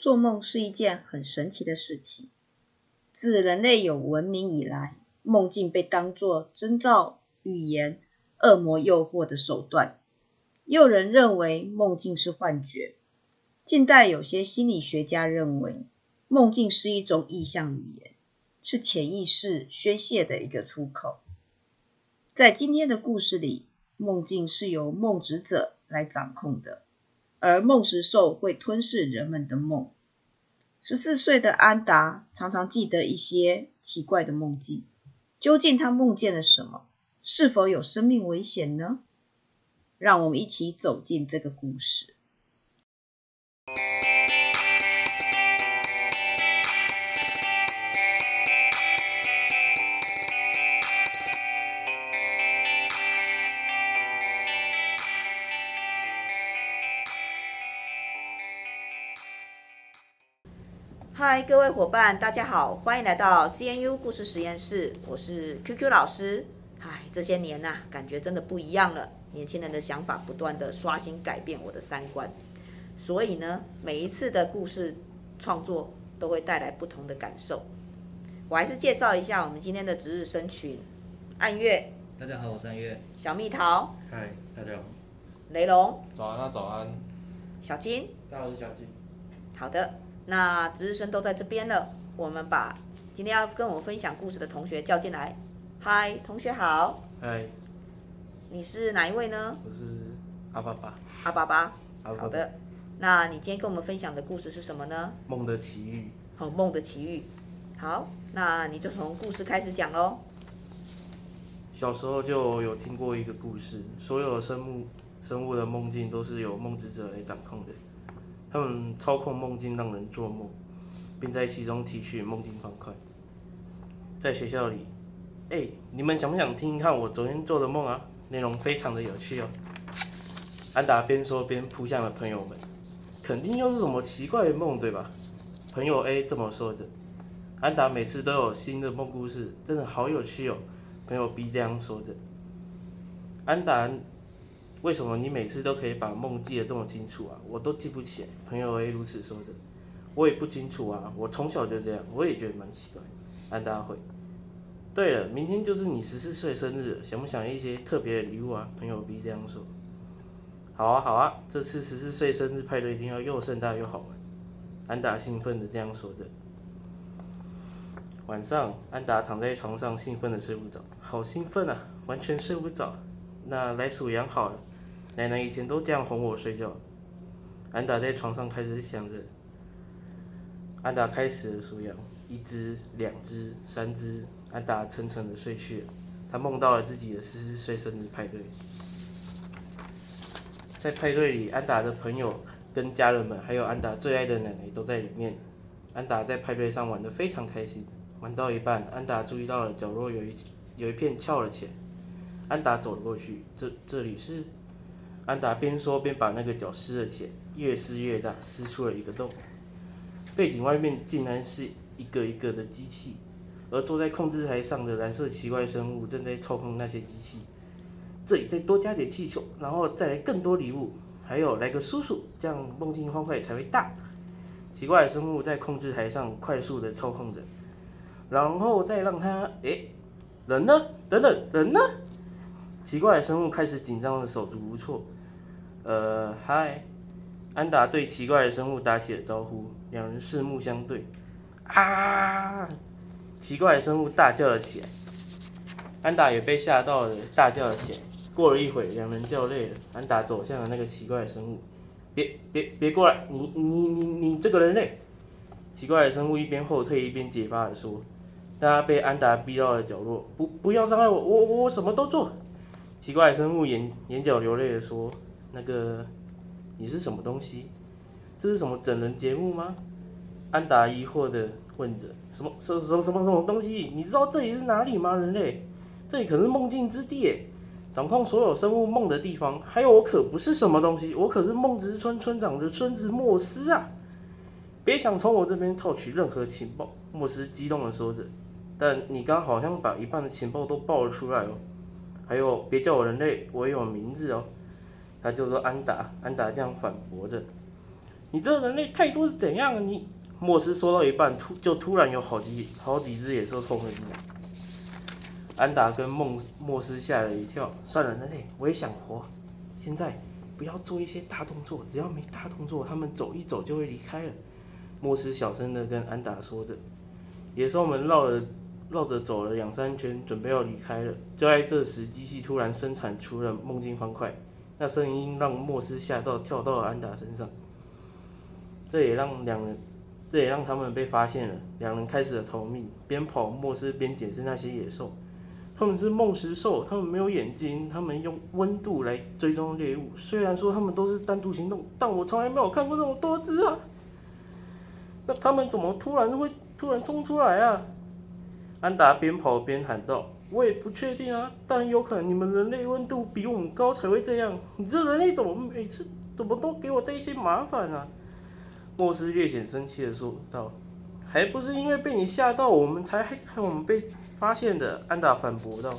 做梦是一件很神奇的事情。自人类有文明以来，梦境被当作征兆、预言、恶魔诱惑的手段。也有人认为梦境是幻觉。近代有些心理学家认为，梦境是一种意象语言，是潜意识宣泄的一个出口。在今天的故事里，梦境是由梦执者来掌控的。而梦食兽会吞噬人们的梦。十四岁的安达常常记得一些奇怪的梦境。究竟他梦见了什么？是否有生命危险呢？让我们一起走进这个故事。嗨，各位伙伴，大家好，欢迎来到 CNU 故事实验室。我是 QQ 老师。嗨，这些年呐、啊，感觉真的不一样了。年轻人的想法不断地刷新改变我的三观，所以呢，每一次的故事创作都会带来不同的感受。我还是介绍一下我们今天的值日生群：暗月，大家好，我是暗月；小蜜桃，嗨，大家好；雷龙，早安啊，早安；小金，大家好，我是小金。好的。那值日生都在这边了，我们把今天要跟我们分享故事的同学叫进来。嗨，同学好。嗨。你是哪一位呢？我是阿巴巴。阿巴巴。阿巴巴。好的。那你今天跟我们分享的故事是什么呢？梦的奇遇。好，梦的奇遇。好，那你就从故事开始讲喽。小时候就有听过一个故事，所有的生物生物的梦境都是由梦之者来掌控的。他们操控梦境，让人做梦，并在其中提取梦境方块。在学校里，哎、你们想不想听听看我昨天做的梦啊？内容非常的有趣哦。安达边说边扑向了朋友们，肯定又是什么奇怪的梦，对吧？朋友 A 这么说着。安达每次都有新的梦故事，真的好有趣哦。朋友 B 这样说着。安达。为什么你每次都可以把梦记得这么清楚啊？我都记不起。朋友 A 如此说着。我也不清楚啊，我从小就这样，我也觉得蛮奇怪。安达会。对了，明天就是你十四岁生日，想不想一些特别的礼物啊？朋友 B 这样说。好啊好啊，这次十四岁生日派对一定要又盛大又好玩。安达兴奋的这样说着。晚上，安达躺在床上兴奋的睡不着，好兴奋啊，完全睡不着。那来数羊好了。奶奶以前都这样哄我睡觉。安达在床上开始想着。安达开始了数羊，一只、两只、三只。安达沉沉的睡去了。他梦到了自己的十岁生日派对。在派对里，安达的朋友跟家人们，还有安达最爱的奶奶都在里面。安达在派对上玩得非常开心。玩到一半，安达注意到了角落有一有一片翘了起来。安达走了过去，这这里是。安达边说边把那个脚撕了起来，越撕越大，撕出了一个洞。背景外面竟然是一个一个的机器，而坐在控制台上的蓝色奇怪生物正在操控那些机器。这里再多加点气球，然后再来更多礼物，还有来个叔叔，这样梦境方块才会大。奇怪的生物在控制台上快速的操控着，然后再让他，诶，人呢？等等，人呢？奇怪的生物开始紧张的手足无措。呃，嗨，安达对奇怪的生物打起了招呼，两人四目相对。啊！奇怪的生物大叫了起来，安达也被吓到了，大叫了起来。过了一会，两人叫累了，安达走向了那个奇怪的生物。别别别过来！你你你你这个人类！奇怪的生物一边后退一边结巴的说。他被安达逼到了角落，不不要伤害我，我我什么都做。奇怪的生物眼眼角流泪的说：“那个，你是什么东西？这是什么整人节目吗？”安达疑惑的问着：“什么什什什么什么东西？你知道这里是哪里吗？人类，这里可是梦境之地，掌控所有生物梦的地方。还有，我可不是什么东西，我可是梦之村村长的孙子莫斯啊！别想从我这边套取任何情报。”莫斯激动的说着：“但你刚好像把一半的情报都爆了出来哦。”还有，别叫我人类，我也有名字哦。他就说安达，安达这样反驳着。你这人类态度是怎样？你莫斯说到一半，突就突然有好几好几只野兽冲了进来。安达跟梦莫斯吓了一跳。算了，人类，我也想活。现在不要做一些大动作，只要没大动作，他们走一走就会离开了。莫斯小声的跟安达说着。野兽们绕了绕着走了两三圈，准备要离开了。就在这时，机器突然生产出了梦境方块，那声音让莫斯吓到，跳到了安达身上。这也让两人。这也让他们被发现了，两人开始了逃命，边跑莫斯边检视那些野兽。他们是梦食兽，他们没有眼睛，他们用温度来追踪猎物。虽然说他们都是单独行动，但我从来没有看过这么多只啊！那他们怎么突然会突然冲出来啊？安达边跑边喊道：“我也不确定啊，但有可能你们人类温度比我们高才会这样。你这人类怎么每次怎么都给我带一些麻烦啊？”莫斯略显生气的说道：“还不是因为被你吓到，我们才害害我们被发现的。”安达反驳道。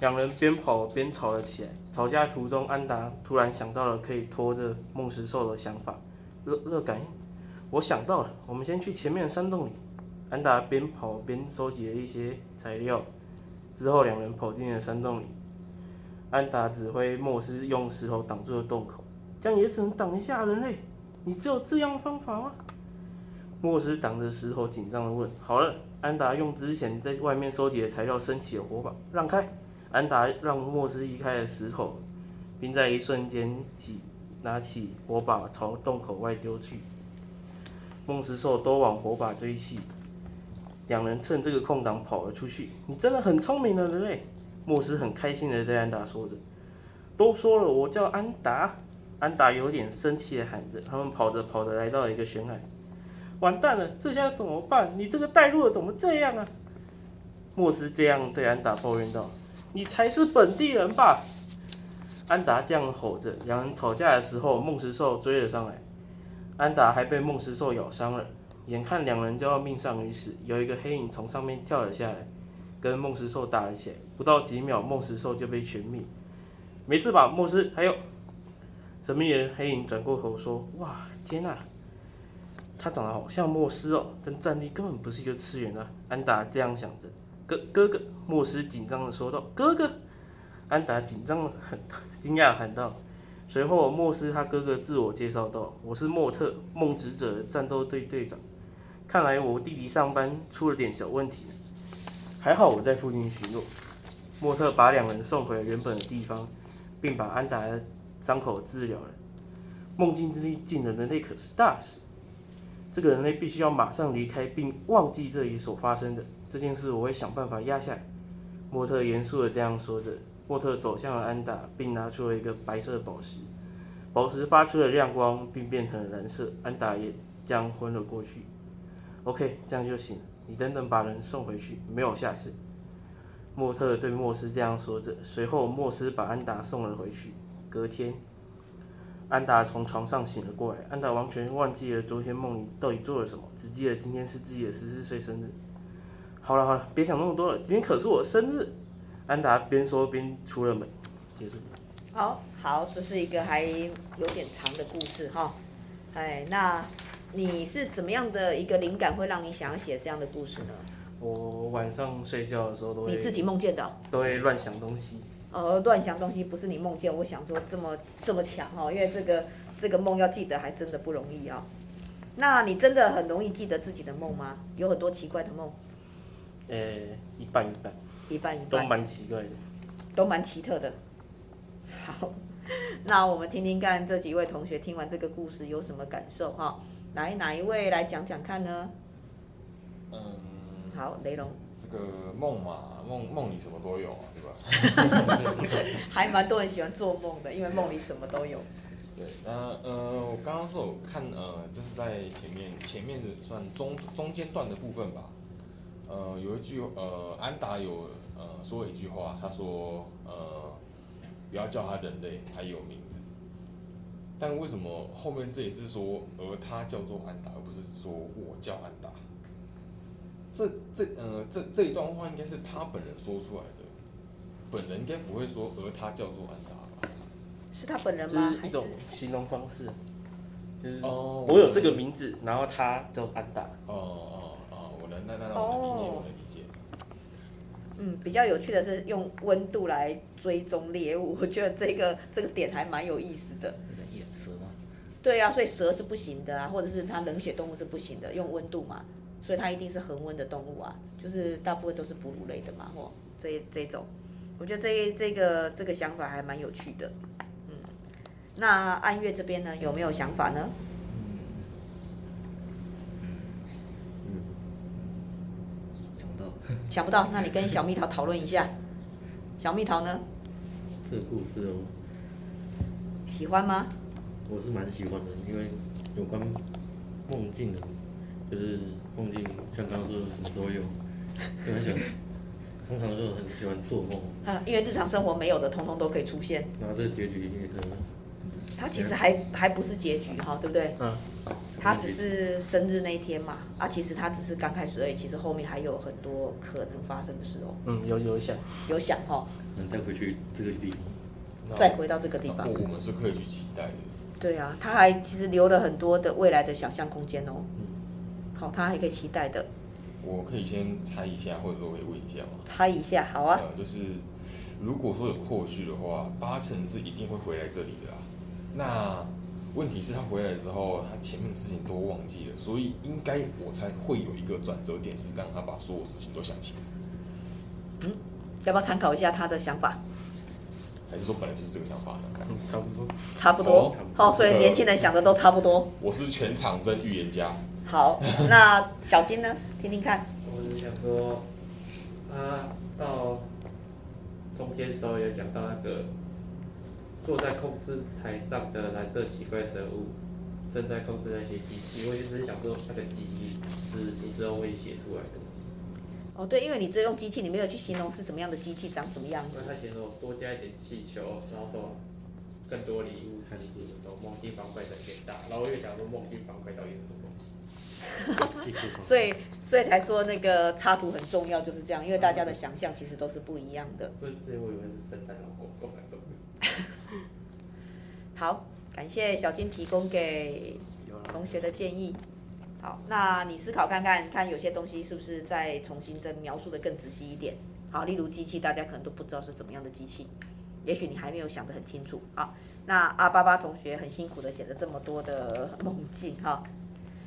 两人边跑边吵了起来。吵架途中，安达突然想到了可以拖着梦石兽的想法。热热感应，我想到了，我们先去前面的山洞里。安达边跑边收集了一些材料，之后两人跑进了山洞里。安达指挥莫斯用石头挡住了洞口，这样也只能挡一下人类。你只有这样的方法吗？莫斯挡着石头，紧张地问。好了，安达用之前在外面收集的材料升起了火把，让开。安达让莫斯移开了石头，并在一瞬间起拿起火把朝洞口外丢去。梦食兽都往火把追去，两人趁这个空档跑了出去。你真的很聪明的人类，莫斯很开心地对安达说着。都说了，我叫安达。安达有点生气的喊着，他们跑着跑着来到了一个悬崖，完蛋了，这下怎么办？你这个带路的怎么这样啊？莫斯这样对安达抱怨道：“你才是本地人吧？”安达这样吼着。两人吵架的时候，梦石兽追了上来，安达还被梦石兽咬伤了。眼看两人就要命丧于此，有一个黑影从上面跳了下来，跟梦石兽打了起来。不到几秒，梦石兽就被全灭。没事吧，莫斯？还有。神秘人黑影转过头说：“哇，天哪，他长得好像莫斯哦，但战力根本不是一个次元啊。”安达这样想着。哥哥哥，莫斯紧张的说道：“哥哥。”安达紧张的很，惊讶喊道。随后，莫斯他哥哥自我介绍道：“我是莫特，梦执者战斗队队长。看来我弟弟上班出了点小问题，还好我在附近巡逻。”莫特把两人送回了原本的地方，并把安达的。伤口治疗了，梦境之力进了人类可是大事。这个人类必须要马上离开，并忘记这里所发生的这件事。我会想办法压下来。莫特严肃地这样说着。莫特走向了安达，并拿出了一个白色宝石。宝石发出了亮光，并变成了蓝色。安达也将昏了过去。OK，这样就行。你等等把人送回去，没有下次。莫特对莫斯这样说着。随后，莫斯把安达送了回去。隔天，安达从床上醒了过来。安达完全忘记了昨天梦里到底做了什么，只记得今天是自己的十四岁生日。好了好了，别想那么多了，今天可是我生日。安达边说边出了门，结束。好好，这是一个还有点长的故事哈。哎，那你是怎么样的一个灵感会让你想要写这样的故事呢？我晚上睡觉的时候都会。你自己梦见的？都会乱想东西。呃，乱想东西不是你梦见，我想说这么这么强哦，因为这个这个梦要记得还真的不容易啊、哦。那你真的很容易记得自己的梦吗？有很多奇怪的梦。呃，一半一半。一半一半。都蛮奇怪的。都蛮奇特的。好，那我们听听看这几位同学听完这个故事有什么感受哈、哦？来，哪一位来讲讲看呢？嗯。好，雷龙。这个梦嘛。梦梦里什么都有啊，对吧？还蛮多人喜欢做梦的，因为梦里什么都有。对，那呃，我刚刚是有看呃，就是在前面前面的算中中间段的部分吧。呃，有一句呃，安达有呃说了一句话，他说呃，不要叫他人类，他有名字。但为什么后面这也是说，而他叫做安达，而不是说我叫安达？这这呃这这一段话应该是他本人说出来的，本人应该不会说，而他叫做安达吧？是他本人吗？是一种形容方式。就是哦我有这个名字，然后他叫安达。哦哦哦，我能那那那我能理解，哦我能理解。嗯，比较有趣的是用温度来追踪猎物，我觉得这个这个点还蛮有意思的。对啊，所以蛇是不行的啊，或者是它冷血动物是不行的，用温度嘛，所以它一定是恒温的动物啊，就是大部分都是哺乳类的嘛，或这这种，我觉得这这个这个想法还蛮有趣的。嗯，那安月这边呢，有没有想法呢？想不到。想不到，那你跟小蜜桃讨论一下。小蜜桃呢，这个故事哦，喜欢吗？我是蛮喜欢的，因为有关梦境的，就是梦境像刚刚说的什么都有，就很喜欢，通常就很喜欢做梦，啊，因为日常生活没有的，通通都可以出现。然后这个结局也可以，它其实还还不是结局哈，对不对？嗯。它只是生日那一天嘛，啊，其实它只是刚开始而已，其实后面还有很多可能发生的事哦。嗯，有有想，有想哈，能再回去这个地方。再回到这个地方那。我们是可以去期待的。对啊，他还其实留了很多的未来的想象空间哦。嗯好，他还可以期待的，我可以先猜一下，或者说我可以问一下吗？猜一下，好啊。呃，就是如果说有后续的话，八成是一定会回来这里的啦。那问题是，他回来之后，他前面的事情都忘记了，所以应该我猜会有一个转折点，是让他把所有事情都想起来。嗯要不要参考一下他的想法？还是说本来就是这个想法呢？嗯，差不多。差不多哦。好，所以年轻人想的都差不多。我是全场真预言家。好，那小金呢？听听看。我是想说，他到中间时候有讲到那个坐在控制台上的蓝色奇怪生物正在控制那些机器，我就只是想说那个机器是你之后会写出来的，哦，对，因为你只用机器，你没有去形容是什么样的机器，长什么样子。他形容多加一点气球，然后说更多礼物看书的时候，梦境方块的变大，然后我又想说梦境方块到底是什么东西？所以，所以才说那个插图很重要，就是这样，因为大家的想象其实都是不一样的。不是，我以为是圣诞老公公那种。好，感谢小金提供给同学的建议。好，那你思考看看，看有些东西是不是再重新再描述的更仔细一点。好，例如机器，大家可能都不知道是怎么样的机器，也许你还没有想得很清楚。好，那阿巴巴同学很辛苦的写了这么多的梦境哈，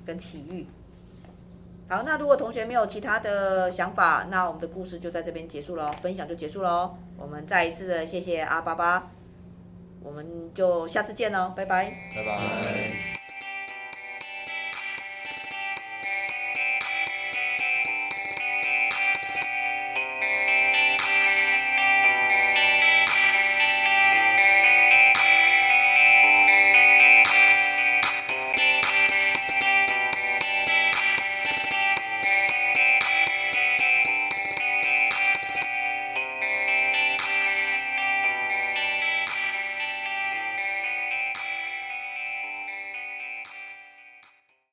跟奇遇。好，那如果同学没有其他的想法，那我们的故事就在这边结束了，分享就结束了。我们再一次的谢谢阿巴巴，我们就下次见喽，拜拜。拜拜。